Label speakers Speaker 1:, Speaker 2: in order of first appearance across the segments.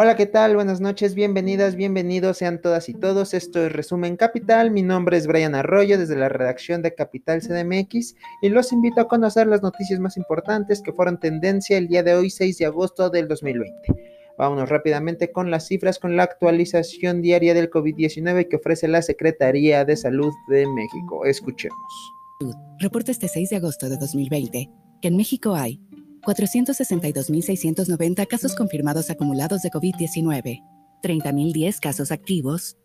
Speaker 1: Hola, ¿qué tal? Buenas noches, bienvenidas, bienvenidos sean todas y todos. Esto es Resumen Capital. Mi nombre es Brian Arroyo desde la redacción de Capital CDMX y los invito a conocer las noticias más importantes que fueron tendencia el día de hoy, 6 de agosto del 2020. Vámonos rápidamente con las cifras, con la actualización diaria del COVID-19 que ofrece la Secretaría de Salud de México. Escuchemos.
Speaker 2: Reporta este 6 de agosto de 2020 que en México hay 462.690 casos confirmados acumulados de COVID-19, 30.010 casos activos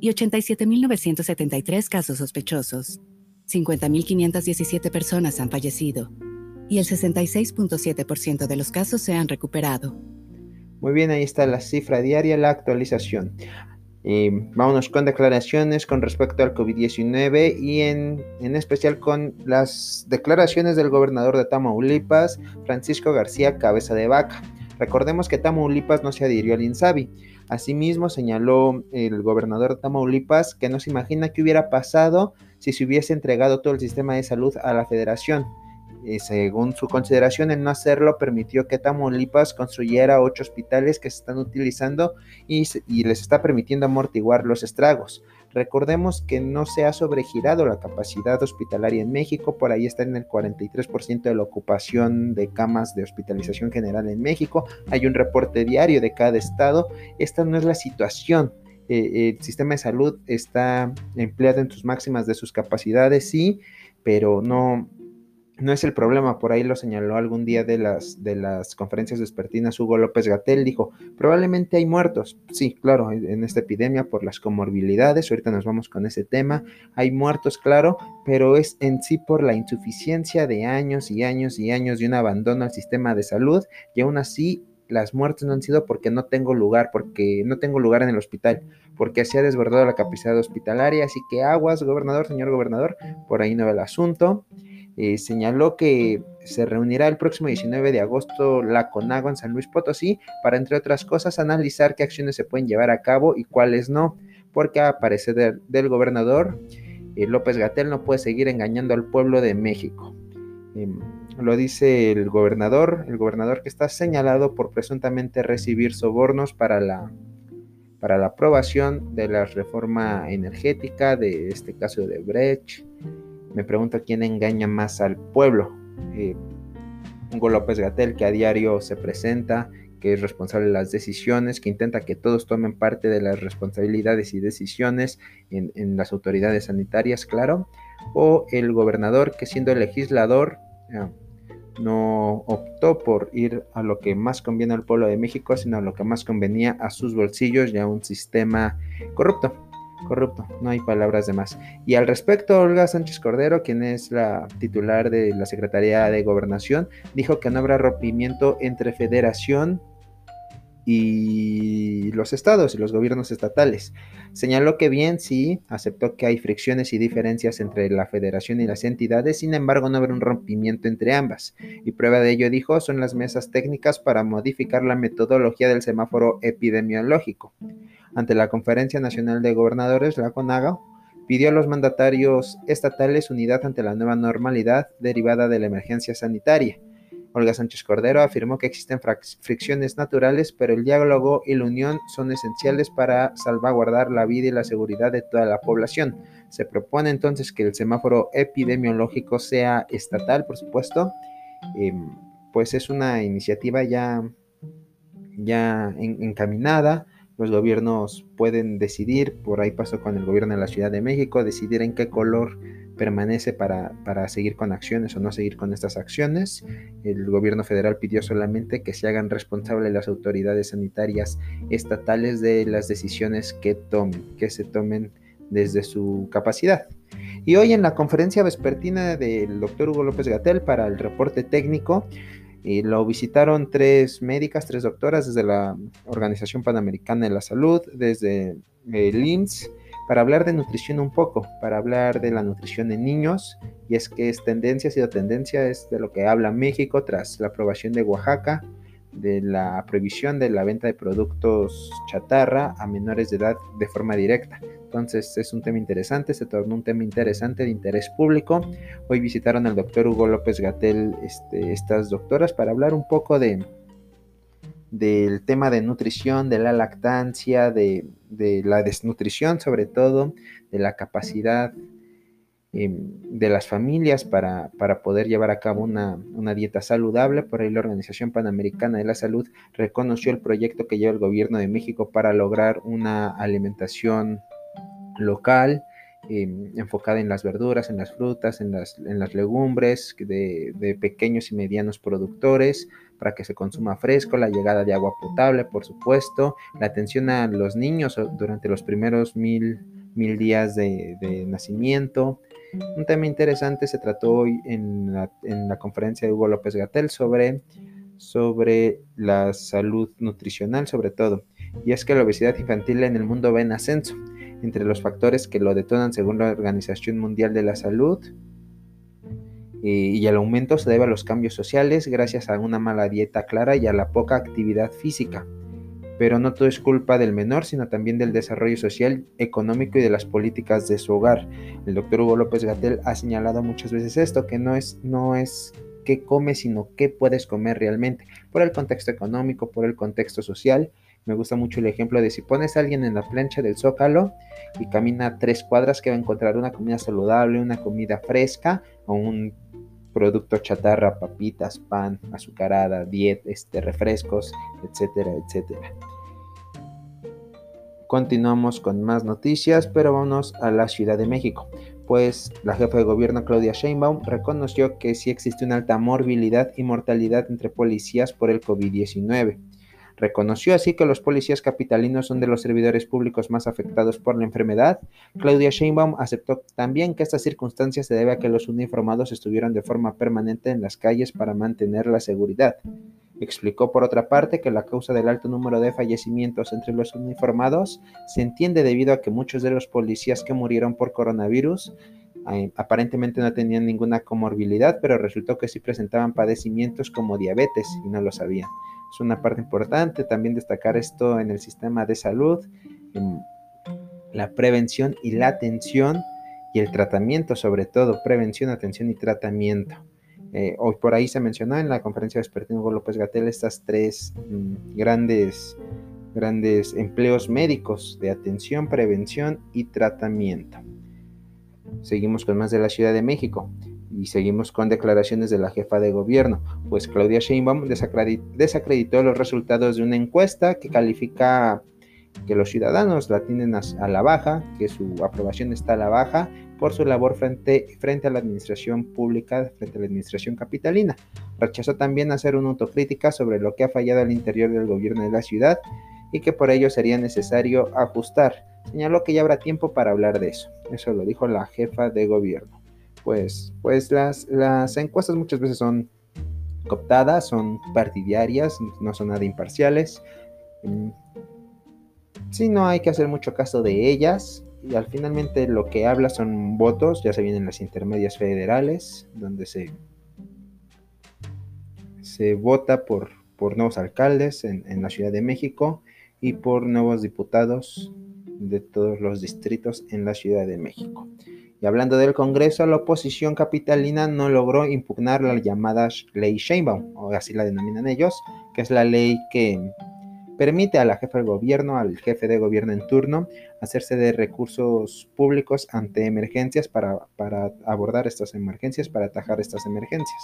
Speaker 2: y 87.973 casos sospechosos. 50.517 personas han fallecido y el 66.7% de los casos se han recuperado.
Speaker 1: Muy bien, ahí está la cifra diaria, la actualización. Y vámonos con declaraciones con respecto al COVID-19 y en, en, especial con las declaraciones del gobernador de Tamaulipas, Francisco García Cabeza de Vaca. Recordemos que Tamaulipas no se adhirió al INSABI. Asimismo, señaló el gobernador de Tamaulipas que no se imagina qué hubiera pasado si se hubiese entregado todo el sistema de salud a la federación y según su consideración, el no hacerlo permitió que Tamaulipas construyera ocho hospitales que se están utilizando y, y, les está permitiendo amortiguar los estragos. Recordemos que no se ha sobregirado la capacidad hospitalaria en México, por ahí está en el 43% de la ocupación de camas de hospitalización general en México. Hay un reporte diario de cada estado. Esta no es la situación. Eh, el sistema de salud está empleado en sus máximas de sus capacidades, sí, pero no, no es el problema, por ahí lo señaló algún día de las, de las conferencias vespertinas Hugo López Gatel, dijo, probablemente hay muertos, sí, claro, en esta epidemia por las comorbilidades, ahorita nos vamos con ese tema, hay muertos, claro, pero es en sí por la insuficiencia de años y años y años de un abandono al sistema de salud y aún así las muertes no han sido porque no tengo lugar, porque no tengo lugar en el hospital, porque se ha desbordado la capacidad hospitalaria, así que aguas, gobernador, señor gobernador, por ahí no va el asunto. Eh, señaló que se reunirá el próximo 19 de agosto la CONAGO en San Luis Potosí para, entre otras cosas, analizar qué acciones se pueden llevar a cabo y cuáles no, porque a parecer del, gobernador eh, López Gatel no puede seguir engañando al pueblo de México. Em, lo dice el gobernador, el gobernador que está señalado por presuntamente recibir sobornos para la, para la aprobación de la reforma energética, de este caso de Brecht me pregunto quién engaña más al pueblo. Eh, Hugo López Gatel, que a diario se presenta, que es responsable de las decisiones, que intenta que todos tomen parte de las responsabilidades y decisiones en, las autoridades sanitarias, claro, o el gobernador, que siendo el legislador, eh, no optó por ir a lo que más conviene al pueblo de México, sino a lo que más convenía a sus bolsillos y a un sistema corrupto corrupto, no hay palabras de más. Y al respecto, Olga Sánchez Cordero, quien es la titular de la Secretaría de Gobernación, dijo que no habrá rompimiento entre federación y los estados y los gobiernos estatales. Señaló que bien, sí, aceptó que hay fricciones y diferencias entre la federación y las entidades, sin embargo no habrá un rompimiento entre ambas. Y prueba de ello, dijo, son las mesas técnicas para modificar la metodología del semáforo epidemiológico ante la Conferencia Nacional de Gobernadores, la CONAGO, pidió a los mandatarios estatales unidad ante la nueva normalidad derivada de la emergencia sanitaria. Olga Sánchez Cordero afirmó que existen fricciones naturales, pero el diálogo y la unión son esenciales para salvaguardar la vida y la seguridad de toda la población. Se propone entonces que el semáforo epidemiológico sea estatal, por supuesto, em, pues es una iniciativa ya, ya encaminada los gobiernos pueden decidir, por ahí pasó con el gobierno de la Ciudad de México, decidir en qué color permanece para, para, seguir con acciones o no seguir con estas acciones. El gobierno federal pidió solamente que se hagan responsables las autoridades sanitarias estatales de las decisiones que tomen, que se tomen desde su capacidad. Y hoy en la conferencia vespertina del doctor Hugo López Gatel para el reporte técnico, y lo visitaron tres médicas, tres doctoras desde la Organización Panamericana de la Salud, desde el IMSS, para hablar de nutrición un poco, para hablar de la nutrición en niños. Y es que es tendencia, ha sido tendencia, es de lo que habla México tras la aprobación de Oaxaca de la prohibición de la venta de productos chatarra a menores de edad de forma directa. Entonces es un tema interesante, se tornó un tema interesante de interés público. Hoy visitaron al doctor Hugo López Gatel este, estas doctoras para hablar un poco de, del tema de nutrición, de la lactancia, de, la desnutrición sobre todo, de la capacidad em, de las familias para, poder llevar a cabo una, una, dieta saludable. Por ahí la Organización Panamericana de la Salud reconoció el proyecto que lleva el gobierno de México para lograr una alimentación local, Em, enfocada en las verduras, en las frutas, en las, en las legumbres de, pequeños y medianos productores para que se consuma fresco, la llegada de agua potable, por supuesto, la atención a los niños durante los primeros mil, mil días de, nacimiento. Un tema interesante se trató hoy en la, en la conferencia de Hugo López Gatel sobre, sobre la salud nutricional, sobre todo. Y es que la obesidad infantil en el mundo va en ascenso entre los factores que lo detonan según la Organización Mundial de la Salud. Y, el aumento se debe a los cambios sociales gracias a una mala dieta clara y a la poca actividad física. Pero no todo es culpa del menor, sino también del desarrollo social, económico y de las políticas de su hogar. El doctor Hugo López Gatel ha señalado muchas veces esto, que no es, no es qué comes, sino qué puedes comer realmente, por el contexto económico, por el contexto social me gusta mucho el ejemplo de si pones a alguien en la plancha del zócalo y camina tres cuadras que va a encontrar una comida saludable, una comida fresca o un producto chatarra, papitas, pan, azucarada, diet, este, refrescos, etcétera, etcétera. Continuamos con más noticias, pero vamos a la Ciudad de México, pues la jefa de gobierno Claudia Sheinbaum reconoció que sí existe una alta morbilidad y mortalidad entre policías por el COVID-19. Reconoció así que los policías capitalinos son de los servidores públicos más afectados por la enfermedad. Claudia Sheinbaum aceptó también que esta circunstancia se debe a que los uniformados estuvieron de forma permanente en las calles para mantener la seguridad. Explicó por otra parte que la causa del alto número de fallecimientos entre los uniformados se entiende debido a que muchos de los policías que murieron por coronavirus eh, aparentemente no tenían ninguna comorbilidad, pero resultó que sí presentaban padecimientos como diabetes y no lo sabían es una parte importante. También destacar esto en el sistema de salud, en la prevención y la atención y el tratamiento, sobre todo, prevención, atención y tratamiento. Eh, hoy por ahí se mencionó en la conferencia de Espertino López Gatel estas tres mm, grandes, grandes empleos médicos de atención, prevención y tratamiento. Seguimos con más de la Ciudad de México y seguimos con declaraciones de la jefa de gobierno, pues Claudia Sheinbaum desacreditó los resultados de una encuesta que califica que los ciudadanos la tienen a, la baja, que su aprobación está a la baja por su labor frente, frente a la administración pública, frente a la administración capitalina. Rechazó también hacer una autocrítica sobre lo que ha fallado al interior del gobierno de la ciudad y que por ello sería necesario ajustar. Señaló que ya habrá tiempo para hablar de eso. Eso lo dijo la jefa de gobierno pues, pues las, encuestas muchas veces son cooptadas, son partidarias, no son nada imparciales. Mm, sí, no hay que hacer mucho caso de ellas. Y al finalmente lo que habla son votos, ya se vienen las intermedias federales, donde se, se vota por, por nuevos alcaldes en la Ciudad de México y por nuevos diputados de todos los distritos en la Ciudad de México. Y hablando del Congreso, la oposición capitalina no logró impugnar la llamada ley Sheinbaum, o así la denominan ellos, que es la ley que permite a la jefa de gobierno, al jefe de gobierno en turno, hacerse de recursos públicos ante emergencias para, para, abordar estas emergencias, para atajar estas emergencias.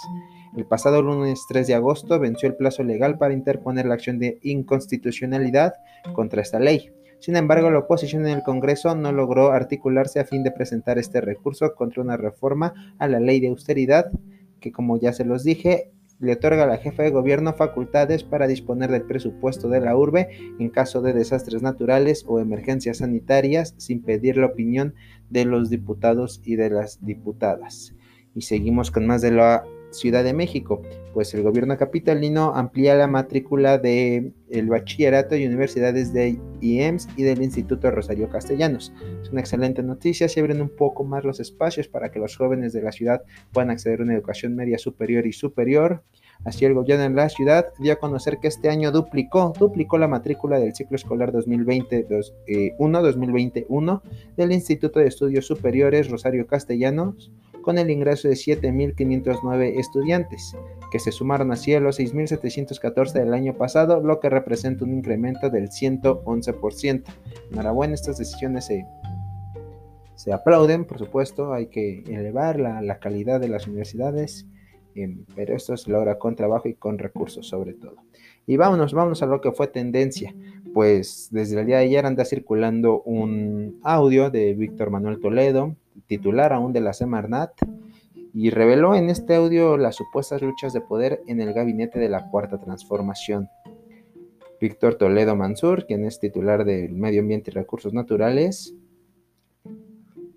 Speaker 1: El pasado lunes 3 de agosto venció el plazo legal para interponer la acción de inconstitucionalidad contra esta ley. Sin embargo, la oposición en el Congreso no logró articularse a fin de presentar este recurso contra una reforma a la ley de austeridad que, como ya se los dije, le otorga a la jefa de gobierno facultades para disponer del presupuesto de la urbe en caso de desastres naturales o emergencias sanitarias sin pedir la opinión de los diputados y de las diputadas. Y seguimos con más de la Ciudad de México, pues el gobierno capitalino amplía la matrícula de el bachillerato y universidades de IEMS y del Instituto Rosario Castellanos. Es una excelente noticia, se abren un poco más los espacios para que los jóvenes de la ciudad puedan acceder a una educación media superior y superior. Así el gobierno de la ciudad dio a conocer que este año duplicó, duplicó la matrícula del ciclo escolar 2021-2021 del Instituto de Estudios Superiores Rosario Castellanos con el ingreso de 7.509 estudiantes. que se sumaron así a los 6.714 del año pasado, lo que representa un incremento del 111%. Enhorabuena, estas decisiones se, se aplauden, por supuesto, hay que elevar la, calidad de las universidades, em, pero esto se logra con trabajo y con recursos sobre todo. Y vámonos, vámonos a lo que fue tendencia. Pues desde el día de ayer anda circulando un audio de Víctor Manuel Toledo, titular aún de la Semarnat, y reveló en este audio las supuestas luchas de poder en el gabinete de la Cuarta Transformación. Víctor Toledo Mansur, quien es titular del Medio Ambiente y Recursos Naturales,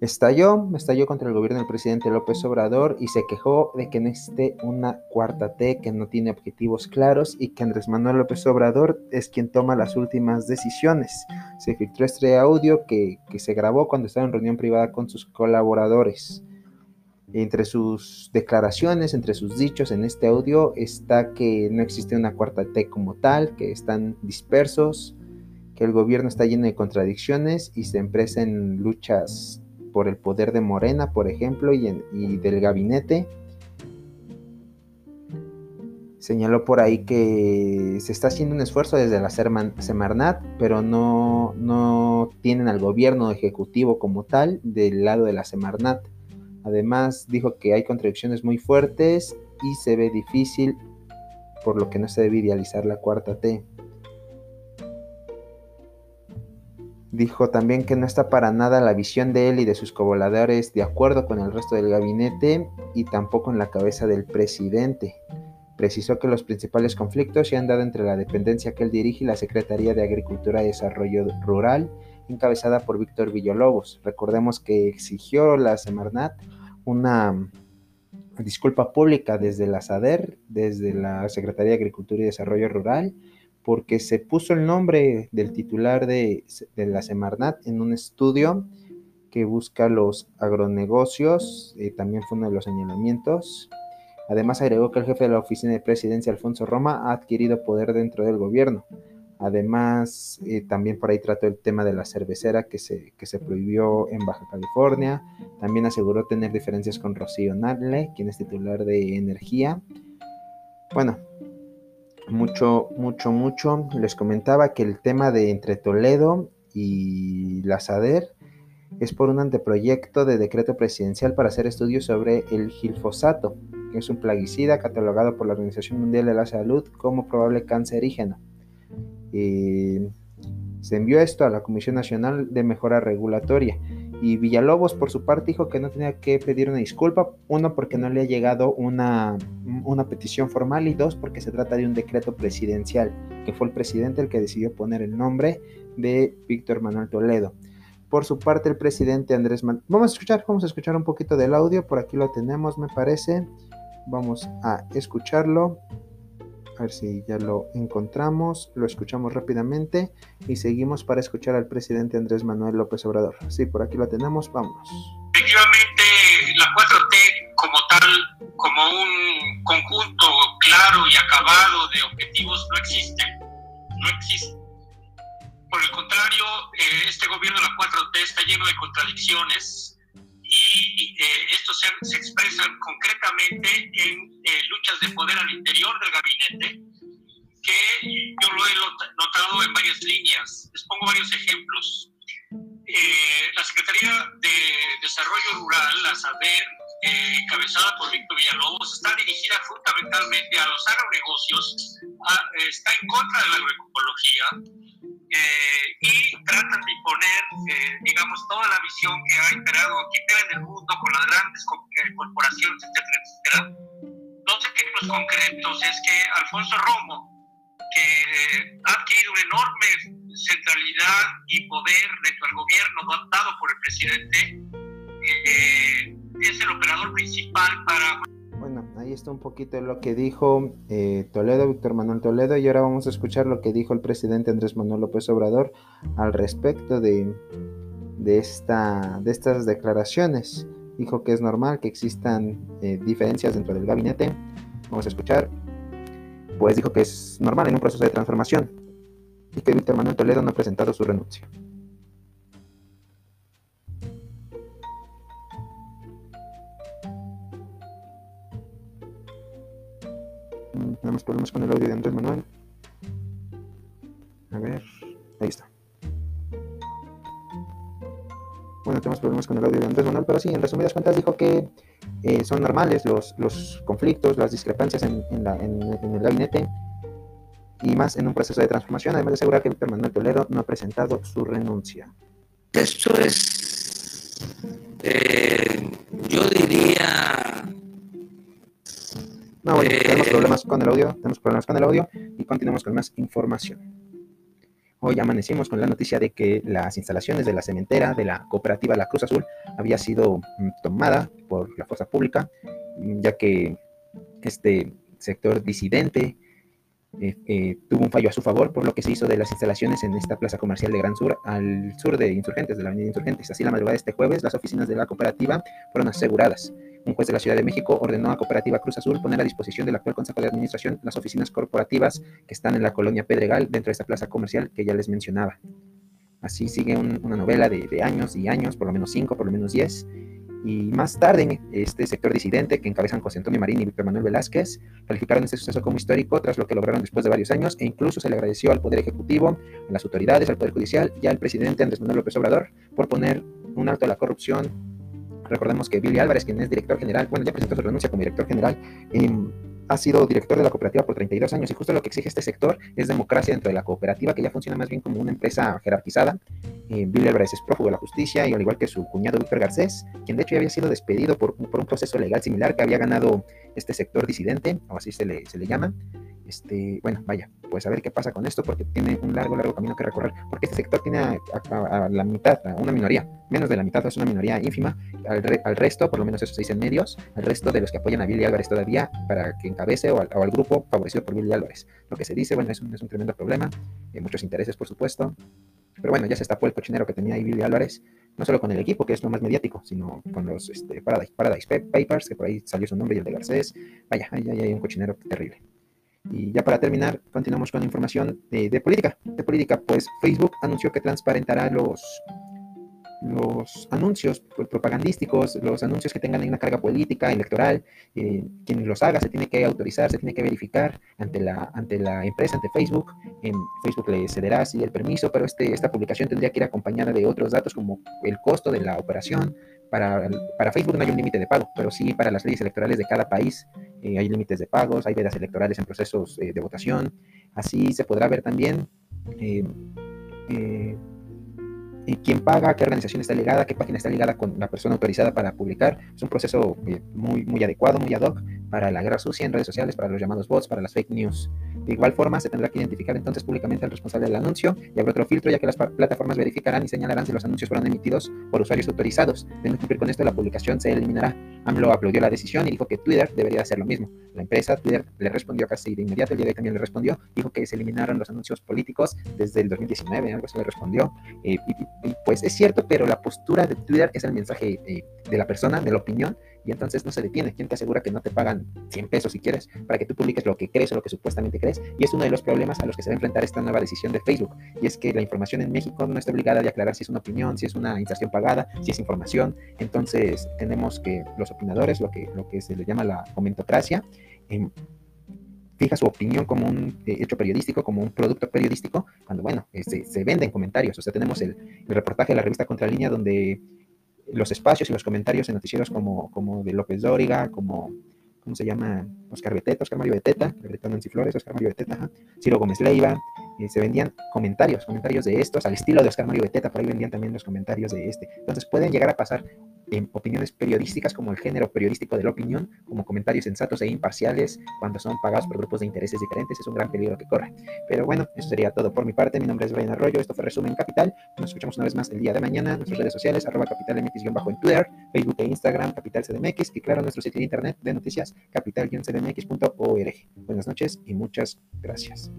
Speaker 1: Estalló, estalló contra el gobierno del presidente López Obrador y se quejó de que no esté una cuarta T que no tiene objetivos claros y que Andrés Manuel López Obrador es quien toma las últimas decisiones. Se filtró este audio que, que se grabó cuando estaba en reunión privada con sus colaboradores. Entre sus declaraciones, entre sus dichos en este audio está que no existe una cuarta T como tal, que están dispersos, que el gobierno está lleno de contradicciones y se empresa en luchas por el poder de Morena, por ejemplo, y, del gabinete. Señaló por ahí que se está haciendo un esfuerzo desde la Semarnat, pero no, no tienen al gobierno ejecutivo como tal del lado de la Semarnat. Además, dijo que hay contradicciones muy fuertes y se ve difícil, por lo que no se debe idealizar la cuarta T. Dijo también que no está para nada la visión de él y de sus covoladores de acuerdo con el resto del gabinete y tampoco en la cabeza del presidente. Precisó que los principales conflictos se han dado entre la dependencia que él dirige y la Secretaría de Agricultura y Desarrollo Rural, encabezada por Víctor Villalobos. Recordemos que exigió la Semarnat una disculpa pública desde la SADER, desde la Secretaría de Agricultura y Desarrollo Rural, porque se puso el nombre del titular de, la Semarnat en un estudio que busca los agronegocios, eh, también fue uno de los señalamientos. Además agregó que el jefe de la oficina de presidencia, Alfonso Roma, ha adquirido poder dentro del gobierno. Además, eh, también por ahí trató el tema de la cervecera que se, que se prohibió en Baja California. También aseguró tener diferencias con Rocío Nadle, quien es titular de Energía. Bueno, mucho, mucho, mucho. Les comentaba que el tema de entre Toledo y la SADER es por un anteproyecto de decreto presidencial para hacer estudios sobre el gilfosato, que es un plaguicida catalogado por la Organización Mundial de la Salud como probable cancerígeno. Eh, se envió esto a la Comisión Nacional de Mejora Regulatoria y Villalobos, por su parte, dijo que no tenía que pedir una disculpa, uno, porque no le ha llegado una, una petición formal y dos, porque se trata de un decreto presidencial, que fue el presidente el que decidió poner el nombre de Víctor Manuel Toledo. Por su parte, el presidente Andrés Manuel... Vamos a escuchar, vamos a escuchar un poquito del audio, por aquí lo tenemos, me parece. Vamos a escucharlo. A ver si ya lo encontramos, lo escuchamos rápidamente y seguimos para escuchar al presidente Andrés Manuel López Obrador. Sí, por aquí lo tenemos, vámonos.
Speaker 3: Efectivamente, la 4T como tal, como un conjunto claro y acabado de objetivos no existe, no existe. Por el contrario, eh, este gobierno de la 4T está lleno de contradicciones, y eh, estos se, expresan concretamente en eh, luchas de poder al interior del gabinete, que yo lo he notado en varias líneas. Les pongo varios ejemplos. Eh, la Secretaría de Desarrollo Rural, la SADER, encabezada por Víctor Villalobos, está dirigida fundamentalmente a los agronegocios, está en contra de la agroecología, eh, eh, digamos, toda la visión que ha imperado aquí en el mundo con las grandes eh, corporaciones, etcétera, etcétera. Dos ejemplos concretos es que Alfonso Romo, que ha adquirido una enorme centralidad y poder dentro del gobierno dado por el presidente, es el operador principal para
Speaker 1: ahí está un poquito lo que dijo eh, Toledo, Víctor Manuel Toledo, y ahora vamos a escuchar lo que dijo el presidente Andrés Manuel López Obrador al respecto de, de, esta, de estas declaraciones. Dijo que es normal que existan eh, diferencias dentro del gabinete. Vamos a escuchar. Pues dijo que es normal en un proceso de transformación y que Víctor Manuel Toledo no ha presentado su renuncia. Problemas con el audio de Andrés Manuel. A ver, ahí está. Bueno, tenemos problemas con el audio de Andrés Manuel, pero sí, en resumidas cuentas dijo que eh, son normales los, los, conflictos, las discrepancias en, en, en, el gabinete y más en un proceso de transformación, además de asegurar que Víctor Manuel Toledo no ha presentado su renuncia.
Speaker 4: Esto es, eh, yo diría...
Speaker 1: No, bueno, tenemos problemas con el audio, tenemos problemas con el audio y continuamos con más información. Hoy amanecimos con la noticia de que las instalaciones de la cementera de la cooperativa La Cruz Azul había sido mm, tomada por la fuerza pública, mm, ya que este sector disidente eh, eh, tuvo un fallo a su favor, por lo que se hizo de las instalaciones en esta plaza comercial de Gran Sur, al sur de Insurgentes, de la Avenida Insurgentes. Así, la madrugada de este jueves, las oficinas de la cooperativa fueron aseguradas. Un juez de la Ciudad de México ordenó a Cooperativa Cruz Azul poner a disposición del actual Consejo de Administración las oficinas corporativas que están en la colonia Pedregal, dentro de esta plaza comercial que ya les mencionaba. Así sigue una novela de, de años y años, por lo menos cinco, por lo menos diez, y más tarde, este sector disidente que encabezan José Antonio Marín y Víctor Manuel Velázquez calificaron este suceso como histórico tras lo que lograron después de varios años e incluso se le agradeció al Poder Ejecutivo, a las autoridades, al Poder Judicial y al presidente Andrés Manuel López Obrador por poner un alto a la corrupción. Recordemos que Billy Álvarez, quien es director general, bueno, ya presentó su renuncia como director general, en ha sido director de la cooperativa por 32 años y justo lo que exige este sector es democracia dentro de la cooperativa, que ya funciona más bien como una empresa jerarquizada. Eh, Bill Álvarez es prófugo de la justicia y al igual que su cuñado Víctor Garcés, quien de hecho ya había sido despedido por, por, un proceso legal similar que había ganado este sector disidente, o así se le, se le llama. Este, bueno, vaya, pues a ver qué pasa con esto, porque tiene un largo, largo camino que recorrer, porque este sector tiene a, la mitad, a una minoría, menos de la mitad, es una minoría ínfima, al, resto, por lo menos eso se dice en medios, al resto de los que apoyan a Billy Álvarez todavía para que encabece o al, grupo favorecido por Billy Álvarez. Lo que se dice, bueno, es un, es un tremendo problema, hay muchos intereses, por supuesto, pero bueno, ya se estapó el cochinero que tenía ahí Billy Álvarez, no solo con el equipo, que es lo más mediático, sino con los este, Paradise, Paradise Papers, que por ahí salió su nombre y el de Garcés. Vaya, ahí hay un cochinero terrible. Y ya para terminar, continuamos con información de, política. De política, pues Facebook anunció que transparentará los, los anuncios propagandísticos, los anuncios que tengan una carga política, electoral. Eh, quien los haga se tiene que autorizar, se tiene que verificar ante la, ante la empresa, ante Facebook. En Facebook le cederá así el permiso, pero este, esta publicación tendría que ir acompañada de otros datos como el costo de la operación, para, Facebook no hay un límite de pago, pero sí para las leyes electorales de cada país eh, hay límites de pagos, hay vedas electorales en procesos eh, de votación. Así se podrá ver también eh, quién paga, qué organización está ligada, qué página está ligada con la persona autorizada para publicar. Es un proceso muy, muy adecuado, muy ad hoc para la guerra sucia en redes sociales, para los llamados bots, para las fake news. De igual forma, se tendrá que identificar entonces públicamente al responsable del anuncio y habrá otro filtro, ya que las plataformas verificarán y señalarán si los anuncios fueron emitidos por usuarios autorizados. De no cumplir con esto, la publicación se eliminará. AMLO aplaudió la decisión y dijo que Twitter debería hacer lo mismo. La empresa Twitter le respondió casi de inmediato, el día de hoy también le respondió, dijo que se eliminaron los anuncios políticos desde el 2019, algo así le respondió. Eh, y, pues es cierto, pero la postura de Twitter es el mensaje eh, de la persona, de la opinión, y entonces no se detiene. ¿Quién te asegura que no te pagan 100 pesos si quieres para que tú publiques lo que crees o lo que supuestamente crees? Y es uno de los problemas a los que se va a enfrentar esta nueva decisión de Facebook. Y es que la información en México no está obligada a aclarar si es una opinión, si es una inserción pagada, si es información. Entonces tenemos que los opinadores, lo que, lo que se le llama la comentocracia, eh, fija su opinión como un eh, hecho periodístico, como un producto periodístico, cuando, bueno, eh, se, se vende en comentarios. O sea, tenemos el, el reportaje de la revista Contralínea donde los espacios y los comentarios en noticieros como, como de López Dóriga, como, ¿cómo se llama? Oscar Beteta, Oscar Mario Beteta, Nancy Flores, Oscar Mario Beteta, Ciro Gómez Leiva, se vendían comentarios, comentarios de estos, al estilo de Oscar Mario Beteta, por ahí vendían también los comentarios de este. Entonces pueden llegar a pasar en opiniones periodísticas como el género periodístico de la opinión, como comentarios sensatos e imparciales cuando son pagados por grupos de intereses diferentes, es un gran peligro que corre. Pero bueno, eso sería todo por mi parte. Mi nombre es Brian Arroyo, esto fue Resumen Capital. Nos escuchamos una vez más el día de mañana. Nuestras redes sociales, arroba capitalmx-bajo en Twitter, Facebook e Instagram, Capital CDMX y claro, nuestro sitio de internet de noticias, capital-cdmx.org. Buenas noches y muchas gracias.